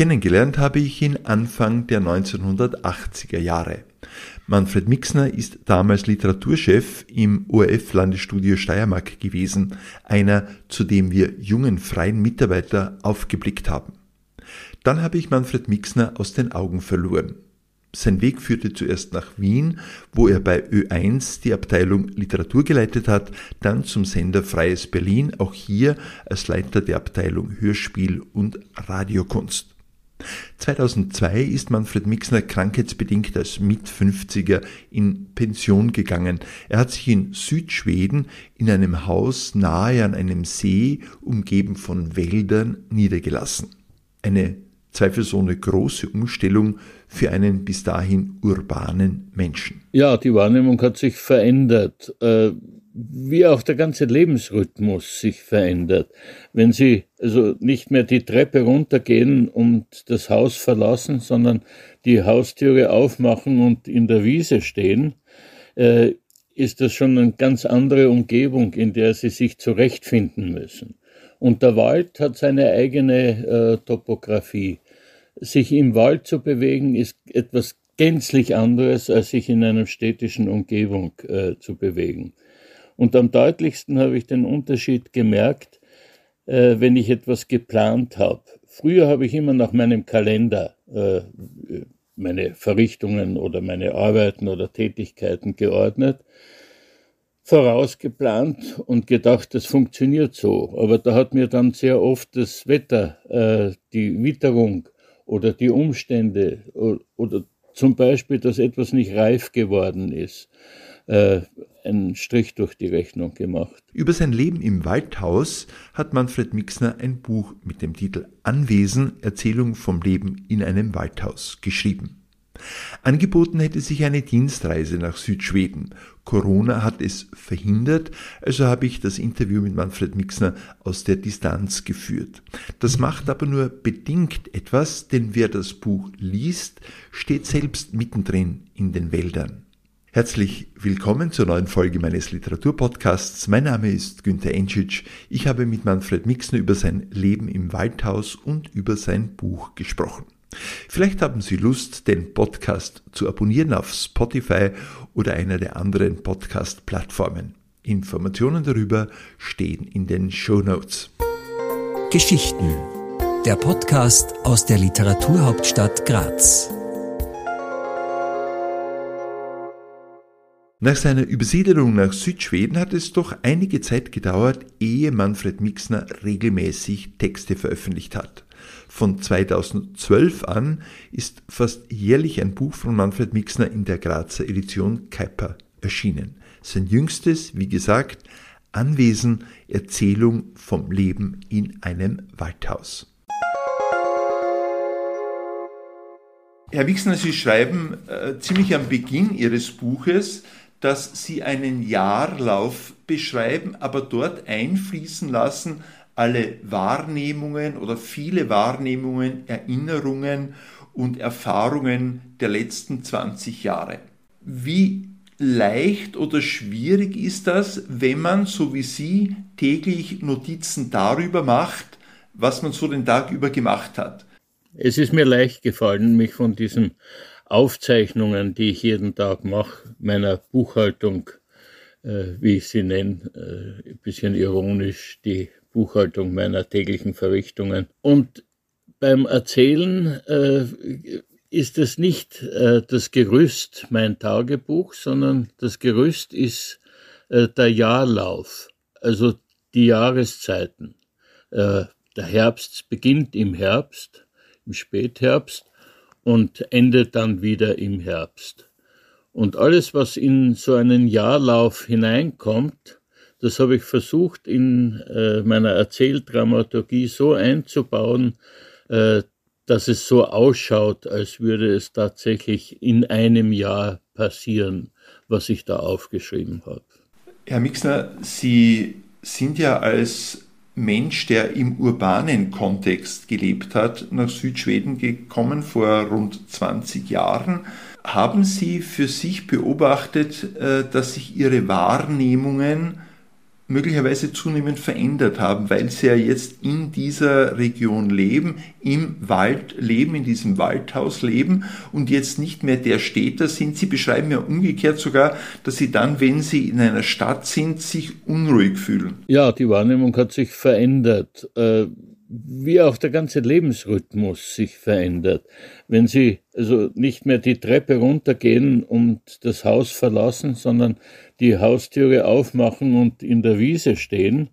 Kennengelernt habe ich ihn Anfang der 1980er Jahre. Manfred Mixner ist damals Literaturchef im ORF-Landesstudio Steiermark gewesen, einer, zu dem wir jungen freien Mitarbeiter aufgeblickt haben. Dann habe ich Manfred Mixner aus den Augen verloren. Sein Weg führte zuerst nach Wien, wo er bei Ö1 die Abteilung Literatur geleitet hat, dann zum Sender Freies Berlin, auch hier als Leiter der Abteilung Hörspiel und Radiokunst. 2002 ist Manfred Mixner krankheitsbedingt als Mit-50er in Pension gegangen. Er hat sich in Südschweden in einem Haus nahe an einem See, umgeben von Wäldern, niedergelassen. Eine zweifelsohne große Umstellung für einen bis dahin urbanen Menschen. Ja, die Wahrnehmung hat sich verändert, äh, wie auch der ganze Lebensrhythmus sich verändert. Wenn Sie also nicht mehr die Treppe runtergehen und das Haus verlassen, sondern die Haustüre aufmachen und in der Wiese stehen, äh, ist das schon eine ganz andere Umgebung, in der Sie sich zurechtfinden müssen. Und der Wald hat seine eigene äh, Topografie. Sich im Wald zu bewegen ist etwas gänzlich anderes, als sich in einer städtischen Umgebung äh, zu bewegen. Und am deutlichsten habe ich den Unterschied gemerkt, äh, wenn ich etwas geplant habe. Früher habe ich immer nach meinem Kalender äh, meine Verrichtungen oder meine Arbeiten oder Tätigkeiten geordnet vorausgeplant und gedacht, das funktioniert so. Aber da hat mir dann sehr oft das Wetter, äh, die Witterung oder die Umstände oder, oder, zum Beispiel, dass etwas nicht reif geworden ist, äh, einen Strich durch die Rechnung gemacht. Über sein Leben im Waldhaus hat Manfred Mixner ein Buch mit dem Titel Anwesen, Erzählung vom Leben in einem Waldhaus geschrieben. Angeboten hätte sich eine Dienstreise nach Südschweden. Corona hat es verhindert, also habe ich das Interview mit Manfred Mixner aus der Distanz geführt. Das macht aber nur bedingt etwas, denn wer das Buch liest, steht selbst mittendrin in den Wäldern. Herzlich willkommen zur neuen Folge meines Literaturpodcasts. Mein Name ist Günther Enschitsch. Ich habe mit Manfred Mixner über sein Leben im Waldhaus und über sein Buch gesprochen. Vielleicht haben Sie Lust, den Podcast zu abonnieren auf Spotify oder einer der anderen Podcast-Plattformen. Informationen darüber stehen in den Show Notes. Geschichten. Der Podcast aus der Literaturhauptstadt Graz. Nach seiner Übersiedelung nach Südschweden hat es doch einige Zeit gedauert, ehe Manfred Mixner regelmäßig Texte veröffentlicht hat. Von 2012 an ist fast jährlich ein Buch von Manfred Mixner in der Grazer Edition Kuiper erschienen. Sein jüngstes, wie gesagt, Anwesen, Erzählung vom Leben in einem Waldhaus. Herr Wixner, Sie schreiben äh, ziemlich am Beginn Ihres Buches, dass Sie einen Jahrlauf beschreiben, aber dort einfließen lassen alle Wahrnehmungen oder viele Wahrnehmungen, Erinnerungen und Erfahrungen der letzten 20 Jahre. Wie leicht oder schwierig ist das, wenn man, so wie Sie, täglich Notizen darüber macht, was man so den Tag über gemacht hat? Es ist mir leicht gefallen, mich von diesen Aufzeichnungen, die ich jeden Tag mache, meiner Buchhaltung, äh, wie ich sie nenne, äh, ein bisschen ironisch, die Buchhaltung meiner täglichen Verrichtungen. Und beim Erzählen äh, ist es nicht äh, das Gerüst mein Tagebuch, sondern das Gerüst ist äh, der Jahrlauf, also die Jahreszeiten. Äh, der Herbst beginnt im Herbst, im Spätherbst und endet dann wieder im Herbst. Und alles, was in so einen Jahrlauf hineinkommt, das habe ich versucht in äh, meiner Erzähldramaturgie so einzubauen, äh, dass es so ausschaut, als würde es tatsächlich in einem Jahr passieren, was ich da aufgeschrieben habe. Herr Mixner, Sie sind ja als Mensch, der im urbanen Kontext gelebt hat, nach Südschweden gekommen vor rund 20 Jahren. Haben Sie für sich beobachtet, äh, dass sich Ihre Wahrnehmungen möglicherweise zunehmend verändert haben, weil sie ja jetzt in dieser Region leben, im Wald leben, in diesem Waldhaus leben und jetzt nicht mehr der Städter sind. Sie beschreiben ja umgekehrt sogar, dass sie dann, wenn sie in einer Stadt sind, sich unruhig fühlen. Ja, die Wahrnehmung hat sich verändert. Äh, wie auch der ganze Lebensrhythmus sich verändert. Wenn Sie also nicht mehr die Treppe runtergehen und das Haus verlassen, sondern die Haustüre aufmachen und in der Wiese stehen,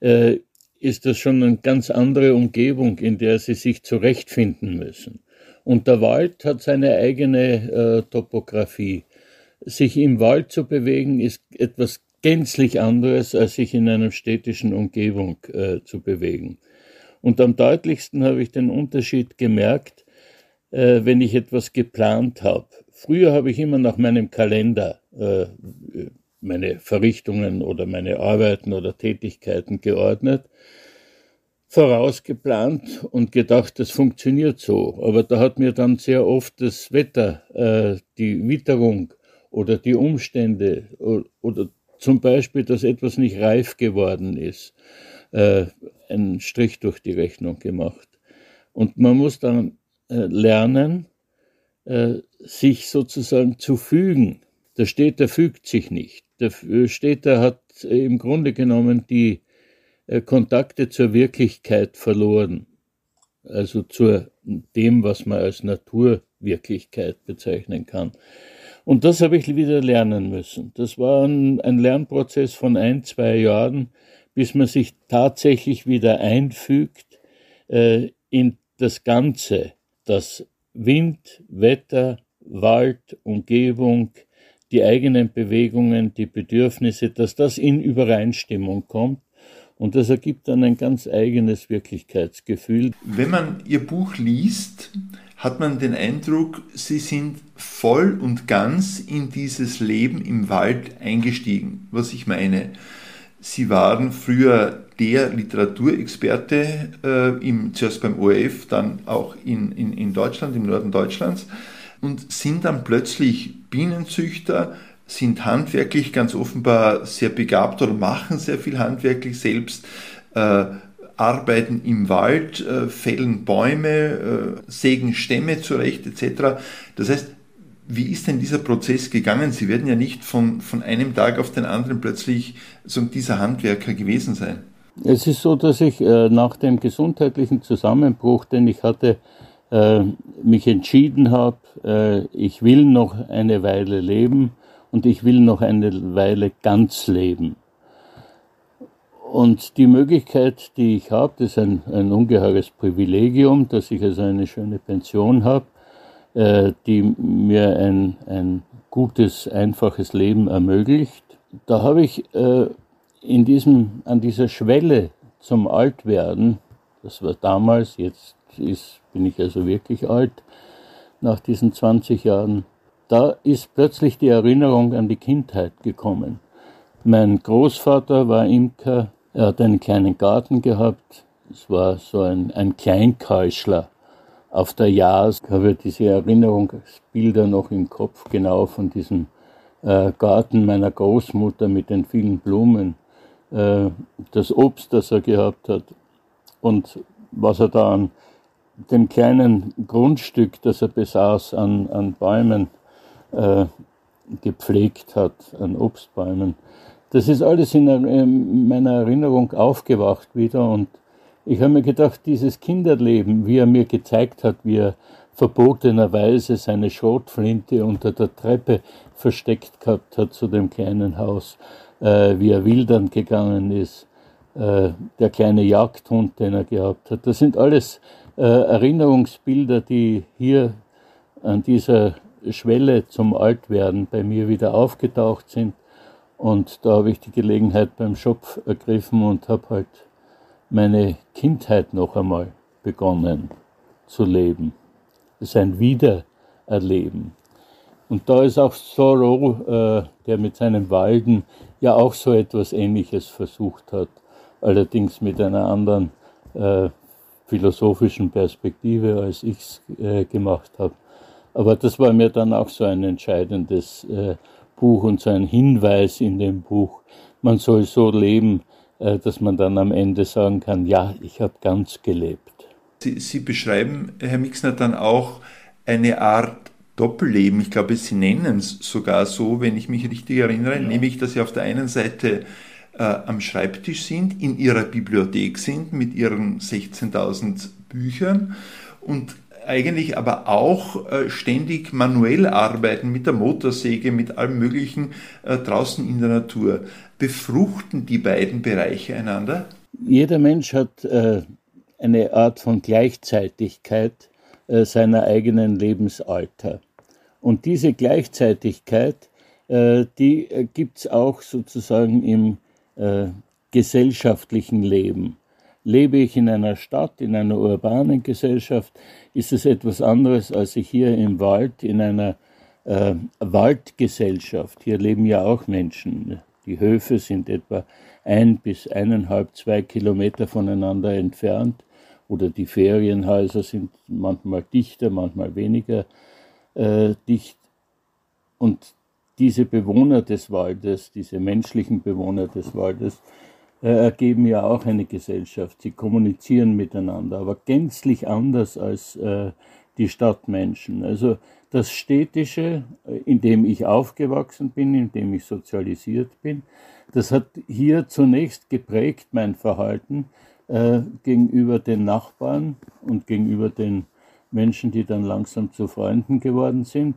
äh, ist das schon eine ganz andere Umgebung, in der Sie sich zurechtfinden müssen. Und der Wald hat seine eigene äh, Topografie. Sich im Wald zu bewegen ist etwas gänzlich anderes, als sich in einer städtischen Umgebung äh, zu bewegen. Und am deutlichsten habe ich den Unterschied gemerkt, äh, wenn ich etwas geplant habe. Früher habe ich immer nach meinem Kalender äh, meine Verrichtungen oder meine Arbeiten oder Tätigkeiten geordnet, vorausgeplant und gedacht, das funktioniert so. Aber da hat mir dann sehr oft das Wetter, äh, die Witterung oder die Umstände oder, oder zum Beispiel, dass etwas nicht reif geworden ist, äh, einen Strich durch die Rechnung gemacht. Und man muss dann äh, lernen, äh, sich sozusagen zu fügen. Der Städter fügt sich nicht. Der Städter hat im Grunde genommen die Kontakte zur Wirklichkeit verloren. Also zu dem, was man als Naturwirklichkeit bezeichnen kann. Und das habe ich wieder lernen müssen. Das war ein, ein Lernprozess von ein, zwei Jahren, bis man sich tatsächlich wieder einfügt äh, in das Ganze, das Wind, Wetter, Wald, Umgebung, die eigenen Bewegungen, die Bedürfnisse, dass das in Übereinstimmung kommt. Und das ergibt dann ein ganz eigenes Wirklichkeitsgefühl. Wenn man Ihr Buch liest, hat man den Eindruck, Sie sind voll und ganz in dieses Leben im Wald eingestiegen. Was ich meine, Sie waren früher der Literaturexperte, äh, im, zuerst beim ORF, dann auch in, in, in Deutschland, im Norden Deutschlands, und sind dann plötzlich Bienenzüchter, sind handwerklich ganz offenbar sehr begabt oder machen sehr viel handwerklich selbst, äh, arbeiten im Wald, äh, fällen Bäume, äh, sägen Stämme zurecht etc. Das heißt, wie ist denn dieser Prozess gegangen? Sie werden ja nicht von, von einem Tag auf den anderen plötzlich so dieser Handwerker gewesen sein. Es ist so, dass ich äh, nach dem gesundheitlichen Zusammenbruch, den ich hatte, äh, mich entschieden habe, äh, ich will noch eine Weile leben und ich will noch eine Weile ganz leben. Und die Möglichkeit, die ich habe, das ist ein, ein ungeheures Privilegium, dass ich also eine schöne Pension habe, äh, die mir ein, ein gutes, einfaches Leben ermöglicht. Da habe ich äh, in diesem, an dieser Schwelle zum Altwerden, das war damals, jetzt ist, bin ich also wirklich alt, nach diesen 20 Jahren, da ist plötzlich die Erinnerung an die Kindheit gekommen. Mein Großvater war Imker, er hat einen kleinen Garten gehabt, es war so ein, ein Kleinkäuschler auf der Jahres habe ich diese Erinnerungsbilder noch im Kopf, genau von diesem äh, Garten meiner Großmutter mit den vielen Blumen, äh, das Obst, das er gehabt hat und was er da an dem kleinen Grundstück, das er besaß, an, an Bäumen äh, gepflegt hat, an Obstbäumen. Das ist alles in, in meiner Erinnerung aufgewacht wieder und ich habe mir gedacht, dieses Kinderleben, wie er mir gezeigt hat, wie er verbotenerweise seine Schrotflinte unter der Treppe versteckt gehabt hat zu dem kleinen Haus, äh, wie er wildern gegangen ist, äh, der kleine Jagdhund, den er gehabt hat. Das sind alles äh, Erinnerungsbilder, die hier an dieser Schwelle zum Altwerden bei mir wieder aufgetaucht sind. Und da habe ich die Gelegenheit beim Schopf ergriffen und habe halt meine Kindheit noch einmal begonnen zu leben. Es ist ein Wiedererleben. Und da ist auch Thoreau, äh, der mit seinem Walden ja auch so etwas Ähnliches versucht hat, allerdings mit einer anderen äh, philosophischen Perspektive, als ich es äh, gemacht habe. Aber das war mir dann auch so ein entscheidendes äh, Buch und so ein Hinweis in dem Buch, man soll so leben, dass man dann am Ende sagen kann, ja, ich habe ganz gelebt. Sie, Sie beschreiben, Herr Mixner, dann auch eine Art Doppelleben. Ich glaube, Sie nennen es sogar so, wenn ich mich richtig erinnere, ja. nämlich, dass Sie auf der einen Seite äh, am Schreibtisch sind, in Ihrer Bibliothek sind mit Ihren 16.000 Büchern und eigentlich aber auch äh, ständig manuell arbeiten mit der Motorsäge, mit allem Möglichen äh, draußen in der Natur. Befruchten die beiden Bereiche einander? Jeder Mensch hat äh, eine Art von Gleichzeitigkeit seiner eigenen Lebensalter. Und diese Gleichzeitigkeit, die gibt es auch sozusagen im gesellschaftlichen Leben. Lebe ich in einer Stadt, in einer urbanen Gesellschaft, ist es etwas anderes, als ich hier im Wald, in einer äh, Waldgesellschaft. Hier leben ja auch Menschen. Die Höfe sind etwa ein bis eineinhalb, zwei Kilometer voneinander entfernt oder die Ferienhäuser sind manchmal dichter, manchmal weniger äh, dicht. Und diese Bewohner des Waldes, diese menschlichen Bewohner des Waldes, ergeben ja auch eine Gesellschaft. Sie kommunizieren miteinander, aber gänzlich anders als äh, die Stadtmenschen. Also das Städtische, äh, in dem ich aufgewachsen bin, in dem ich sozialisiert bin, das hat hier zunächst geprägt mein Verhalten äh, gegenüber den Nachbarn und gegenüber den Menschen, die dann langsam zu Freunden geworden sind.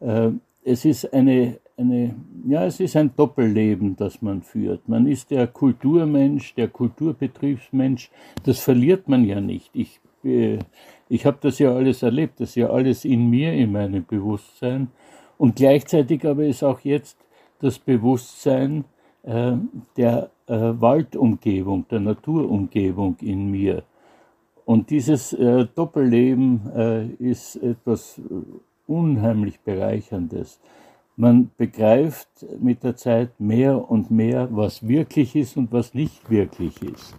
Äh, es ist eine, eine, ja, es ist ein Doppelleben, das man führt. Man ist der Kulturmensch, der Kulturbetriebsmensch. Das verliert man ja nicht. Ich, äh, ich habe das ja alles erlebt, das ist ja alles in mir, in meinem Bewusstsein. Und gleichzeitig aber ist auch jetzt das Bewusstsein äh, der äh, Waldumgebung, der Naturumgebung in mir. Und dieses äh, Doppelleben äh, ist etwas unheimlich Bereicherndes. Man begreift mit der Zeit mehr und mehr, was wirklich ist und was nicht wirklich ist.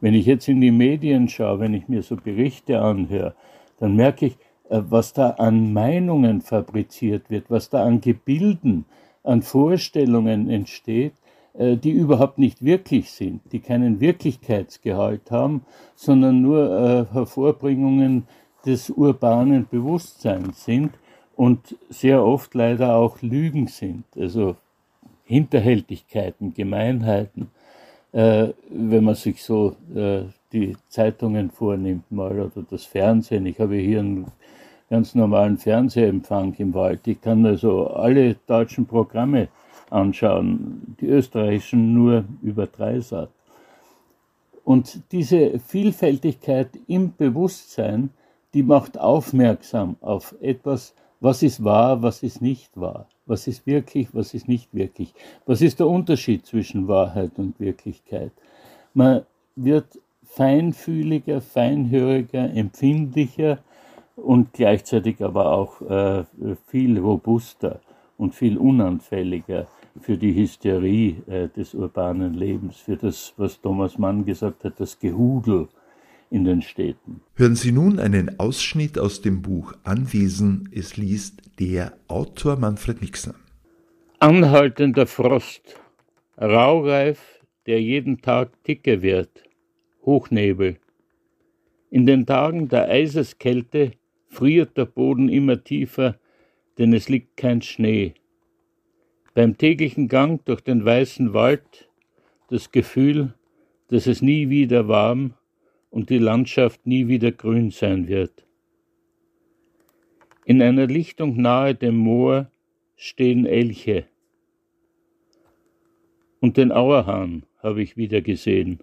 Wenn ich jetzt in die Medien schaue, wenn ich mir so Berichte anhöre, dann merke ich, äh, was da an Meinungen fabriziert wird, was da an Gebilden, an Vorstellungen entsteht, äh, die überhaupt nicht wirklich sind, die keinen Wirklichkeitsgehalt haben, sondern nur äh, Hervorbringungen des urbanen Bewusstseins sind und sehr oft leider auch Lügen sind, also Hinterhältigkeiten, Gemeinheiten. Äh, wenn man sich so äh, die Zeitungen vornimmt mal oder das Fernsehen. Ich habe hier einen ganz normalen Fernsehempfang im Wald. Ich kann also alle deutschen Programme anschauen, die österreichischen nur über Dreisat. Und diese Vielfältigkeit im Bewusstsein, die macht aufmerksam auf etwas, was ist wahr, was ist nicht wahr? Was ist wirklich, was ist nicht wirklich? Was ist der Unterschied zwischen Wahrheit und Wirklichkeit? Man wird feinfühliger, feinhöriger, empfindlicher und gleichzeitig aber auch äh, viel robuster und viel unanfälliger für die Hysterie äh, des urbanen Lebens, für das, was Thomas Mann gesagt hat, das Gehudel in den Städten. Hören Sie nun einen Ausschnitt aus dem Buch Anwesen. Es liest der Autor Manfred Mixner. Anhaltender Frost, Raureif, der jeden Tag dicker wird, Hochnebel. In den Tagen der Eiseskälte friert der Boden immer tiefer, denn es liegt kein Schnee. Beim täglichen Gang durch den weißen Wald das Gefühl, dass es nie wieder warm und die Landschaft nie wieder grün sein wird. In einer Lichtung nahe dem Moor stehen Elche. Und den Auerhahn habe ich wieder gesehen.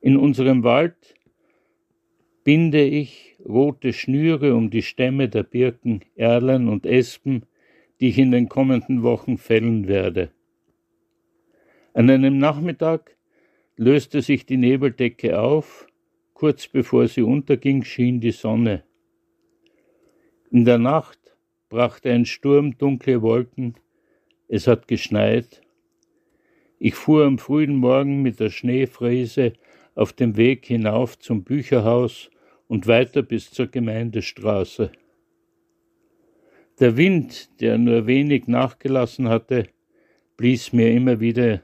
In unserem Wald binde ich rote Schnüre um die Stämme der Birken, Erlen und Espen, die ich in den kommenden Wochen fällen werde. An einem Nachmittag löste sich die Nebeldecke auf, kurz bevor sie unterging, schien die Sonne. In der Nacht brachte ein Sturm dunkle Wolken, es hat geschneit. Ich fuhr am frühen Morgen mit der Schneefräse auf dem Weg hinauf zum Bücherhaus und weiter bis zur Gemeindestraße. Der Wind, der nur wenig nachgelassen hatte, blies mir immer wieder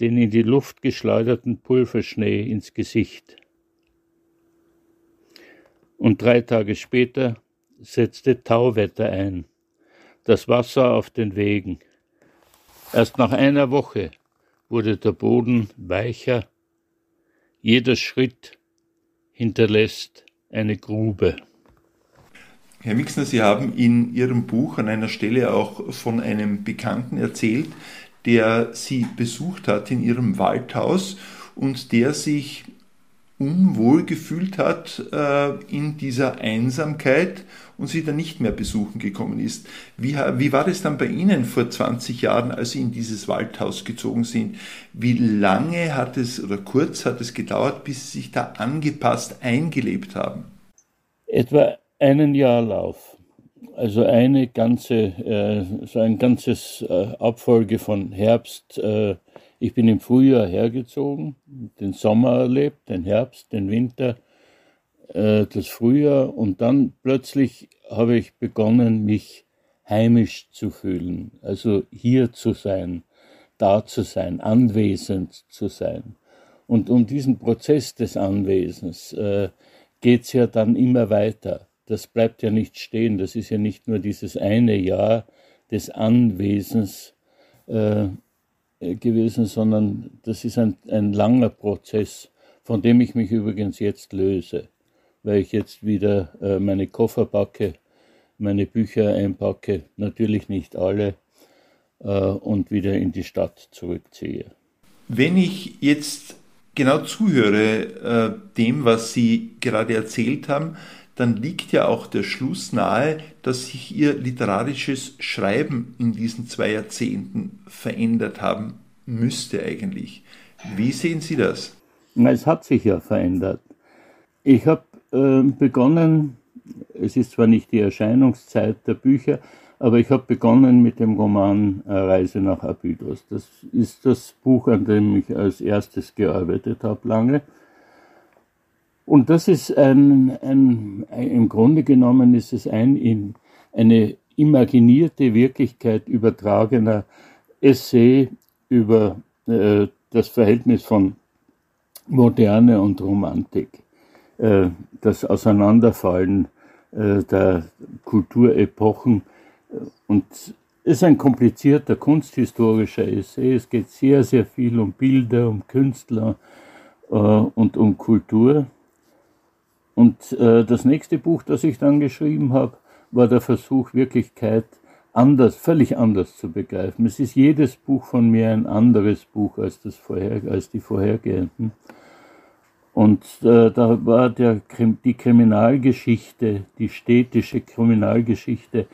den in die Luft geschleuderten Pulverschnee ins Gesicht. Und drei Tage später setzte Tauwetter ein, das Wasser auf den Wegen. Erst nach einer Woche wurde der Boden weicher, jeder Schritt hinterlässt eine Grube. Herr Mixner, Sie haben in Ihrem Buch an einer Stelle auch von einem Bekannten erzählt, der Sie besucht hat in Ihrem Waldhaus und der sich unwohl gefühlt hat äh, in dieser Einsamkeit und sie dann nicht mehr besuchen gekommen ist. Wie, wie war das dann bei Ihnen vor 20 Jahren, als Sie in dieses Waldhaus gezogen sind? Wie lange hat es oder kurz hat es gedauert, bis Sie sich da angepasst eingelebt haben? Etwa einen Jahrlauf. Also eine ganze, äh, so ein ganzes äh, Abfolge von Herbst, äh, ich bin im Frühjahr hergezogen, den Sommer erlebt, den Herbst, den Winter, äh, das Frühjahr und dann plötzlich habe ich begonnen, mich heimisch zu fühlen, also hier zu sein, da zu sein, anwesend zu sein. Und um diesen Prozess des Anwesens äh, geht es ja dann immer weiter. Das bleibt ja nicht stehen. Das ist ja nicht nur dieses eine Jahr des Anwesens, äh, äh, gewesen, sondern das ist ein, ein langer Prozess, von dem ich mich übrigens jetzt löse, weil ich jetzt wieder äh, meine Koffer packe, meine Bücher einpacke, natürlich nicht alle, äh, und wieder in die Stadt zurückziehe. Wenn ich jetzt genau zuhöre äh, dem, was Sie gerade erzählt haben, dann liegt ja auch der Schluss nahe, dass sich Ihr literarisches Schreiben in diesen zwei Jahrzehnten verändert haben müsste eigentlich. Wie sehen Sie das? Es hat sich ja verändert. Ich habe äh, begonnen, es ist zwar nicht die Erscheinungszeit der Bücher, aber ich habe begonnen mit dem Roman äh, Reise nach Abydos. Das ist das Buch, an dem ich als erstes gearbeitet habe lange. Und das ist ein, ein, ein, im Grunde genommen ist es ein in eine imaginierte Wirklichkeit übertragener Essay über äh, das Verhältnis von Moderne und Romantik, äh, das Auseinanderfallen äh, der Kulturepochen und es ist ein komplizierter kunsthistorischer Essay. Es geht sehr, sehr viel um Bilder, um Künstler äh, und um Kultur. Und äh, das nächste Buch, das ich dann geschrieben habe, war der Versuch, Wirklichkeit anders, völlig anders zu begreifen. Es ist jedes Buch von mir ein anderes Buch als, das vorher, als die vorhergehenden. Und äh, da war der, die Kriminalgeschichte, die städtische Kriminalgeschichte,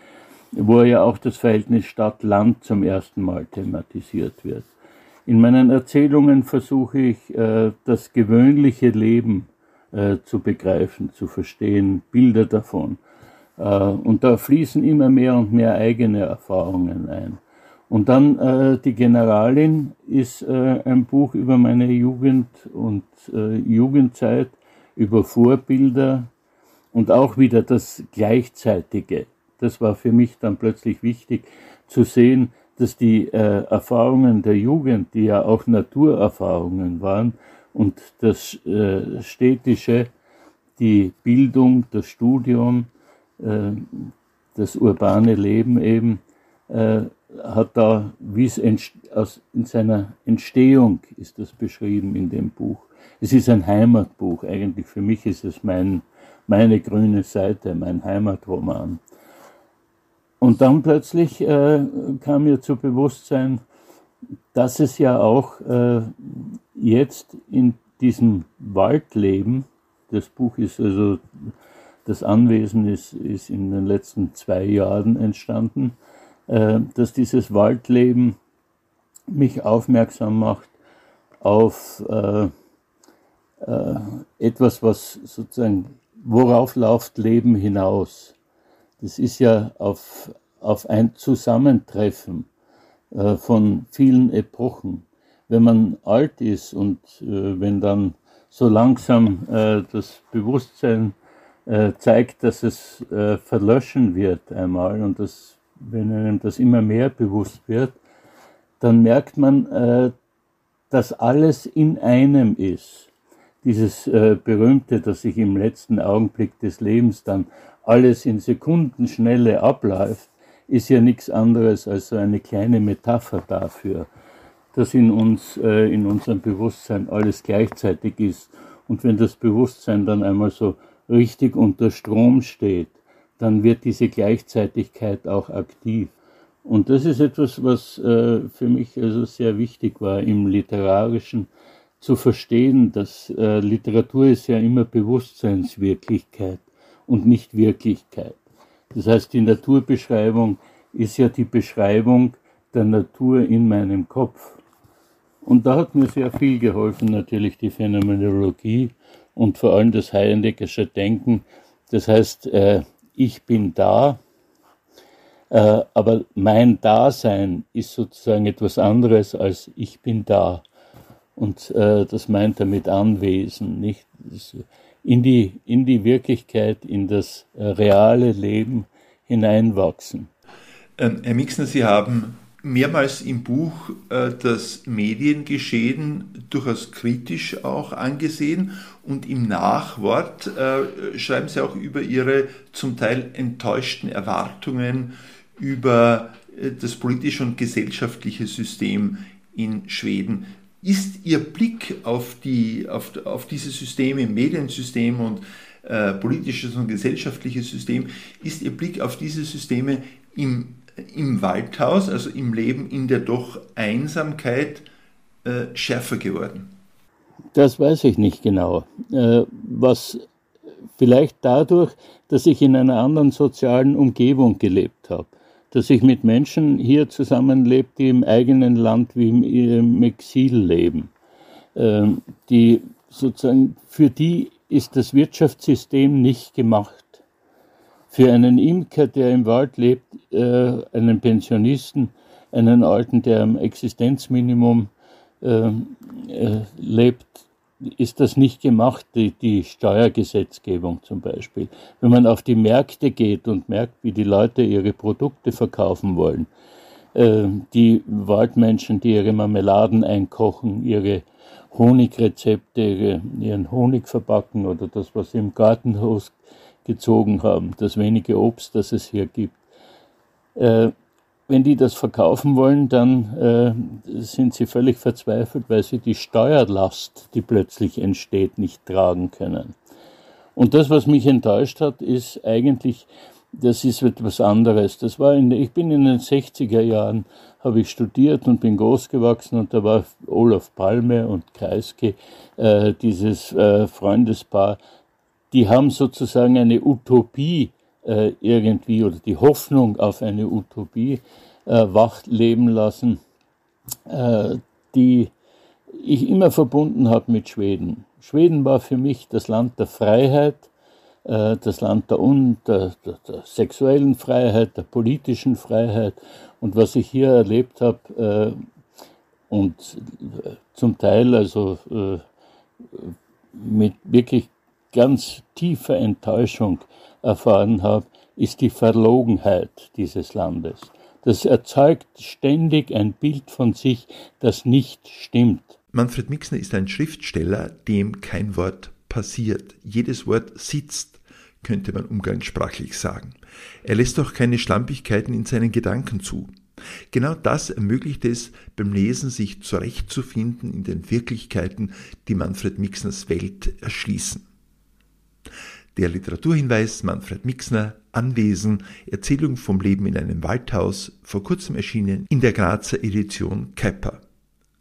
wo ja auch das Verhältnis Stadt-Land zum ersten Mal thematisiert wird. In meinen Erzählungen versuche ich, äh, das gewöhnliche Leben äh, zu begreifen, zu verstehen, Bilder davon. Äh, und da fließen immer mehr und mehr eigene Erfahrungen ein. Und dann äh, die Generalin ist äh, ein Buch über meine Jugend und äh, Jugendzeit, über Vorbilder und auch wieder das Gleichzeitige. Das war für mich dann plötzlich wichtig zu sehen, dass die Erfahrungen der Jugend, die ja auch Naturerfahrungen waren, und das äh, Städtische, die Bildung, das Studium, äh, das urbane Leben eben äh, hat da, wie es in seiner Entstehung ist das beschrieben in dem Buch. Es ist ein Heimatbuch, eigentlich für mich ist es mein, meine grüne Seite, mein Heimatroman. Und dann plötzlich äh, kam mir zu Bewusstsein, dass es ja auch äh, jetzt in diesem Waldleben, das Buch ist also das Anwesen ist, ist in den letzten zwei Jahren entstanden, äh, dass dieses Waldleben mich aufmerksam macht auf äh, äh, etwas, was sozusagen, worauf läuft Leben hinaus? Das ist ja auf, auf ein Zusammentreffen äh, von vielen Epochen. Wenn man alt ist und äh, wenn dann so langsam äh, das Bewusstsein äh, zeigt, dass es äh, verlöschen wird einmal und dass, wenn einem das immer mehr bewusst wird, dann merkt man, dass alles in einem ist. Dieses berühmte, dass sich im letzten Augenblick des Lebens dann alles in Sekundenschnelle abläuft, ist ja nichts anderes als eine kleine Metapher dafür, dass in uns, äh, in unserem Bewusstsein alles gleichzeitig ist. Und wenn das Bewusstsein dann einmal so richtig unter Strom steht, dann wird diese Gleichzeitigkeit auch aktiv. Und das ist etwas, was äh, für mich also sehr wichtig war im Literarischen zu verstehen, dass äh, Literatur ist ja immer Bewusstseinswirklichkeit und nicht Wirklichkeit. Das heißt, die Naturbeschreibung ist ja die Beschreibung der Natur in meinem Kopf. Und da hat mir sehr viel geholfen, natürlich die Phänomenologie und vor allem das Heideggers Denken. Das heißt, äh, ich bin da, äh, aber mein Dasein ist sozusagen etwas anderes als ich bin da. Und äh, das meint er mit Anwesen, nicht? In die, in die Wirklichkeit, in das äh, reale Leben hineinwachsen. Ähm, Herr Mixner, Sie haben mehrmals im Buch äh, das Mediengeschehen durchaus kritisch auch angesehen und im Nachwort äh, schreiben Sie auch über Ihre zum Teil enttäuschten Erwartungen über äh, das politische und gesellschaftliche System in Schweden. Ist Ihr Blick auf, die, auf, auf diese Systeme, Mediensystem und äh, politisches und gesellschaftliches System, ist Ihr Blick auf diese Systeme im, im Waldhaus, also im Leben in der doch Einsamkeit, äh, schärfer geworden? Das weiß ich nicht genau. Äh, was vielleicht dadurch, dass ich in einer anderen sozialen Umgebung gelebt habe dass ich mit Menschen hier zusammenlebe, die im eigenen Land wie im Exil leben. Ähm, die sozusagen, für die ist das Wirtschaftssystem nicht gemacht. Für einen Imker, der im Wald lebt, äh, einen Pensionisten, einen Alten, der am Existenzminimum ähm, äh, lebt, ist das nicht gemacht, die, die Steuergesetzgebung zum Beispiel. Wenn man auf die Märkte geht und merkt, wie die Leute ihre Produkte verkaufen wollen, äh, die Waldmenschen, die ihre Marmeladen einkochen, ihre Honigrezepte, ihre, ihren Honig verbacken oder das, was sie im Gartenhaus gezogen haben, das wenige Obst, das es hier gibt. Äh, wenn die das verkaufen wollen, dann äh, sind sie völlig verzweifelt, weil sie die Steuerlast, die plötzlich entsteht, nicht tragen können. Und das, was mich enttäuscht hat, ist eigentlich, das ist etwas anderes. Das war in, ich bin in den 60er Jahren, habe ich studiert und bin groß gewachsen und da war Olaf Palme und Kreisky, äh, dieses äh, Freundespaar, die haben sozusagen eine Utopie äh, irgendwie oder die Hoffnung auf eine Utopie äh, wach leben lassen, äh, die ich immer verbunden habe mit Schweden. Schweden war für mich das Land der Freiheit, äh, das Land der, Un der, der, der, sexuellen Freiheit, der politischen Freiheit. Und was ich hier erlebt habe, äh, und zum Teil also mit wirklich ganz tiefer Enttäuschung erfahren habe, ist die Verlogenheit dieses Landes. Das erzeugt ständig ein Bild von sich, das nicht stimmt. Manfred Mixner ist ein Schriftsteller, dem kein Wort passiert. Jedes Wort sitzt, könnte man umgangssprachlich sagen. Er lässt auch keine Schlampigkeiten in seinen Gedanken zu. Genau das ermöglicht es, beim Lesen sich zurechtzufinden in den Wirklichkeiten, die Manfred Mixners Welt erschließen. Der Literaturhinweis Manfred Mixner, Anwesen, Erzählung vom Leben in einem Waldhaus, vor kurzem erschienen in der Grazer Edition Kepper.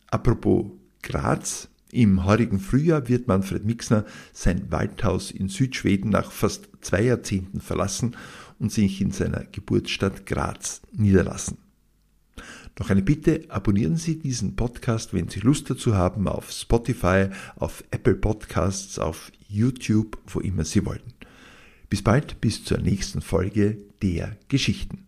Apropos Graz, im heurigen Frühjahr wird Manfred Mixner sein Waldhaus in Südschweden nach fast zwei Jahrzehnten verlassen und sich in seiner Geburtsstadt Graz niederlassen. Noch eine Bitte, abonnieren Sie diesen Podcast, wenn Sie Lust dazu haben, auf Spotify, auf Apple Podcasts, auf YouTube, wo immer Sie wollen. Bis bald, bis zur nächsten Folge der Geschichten.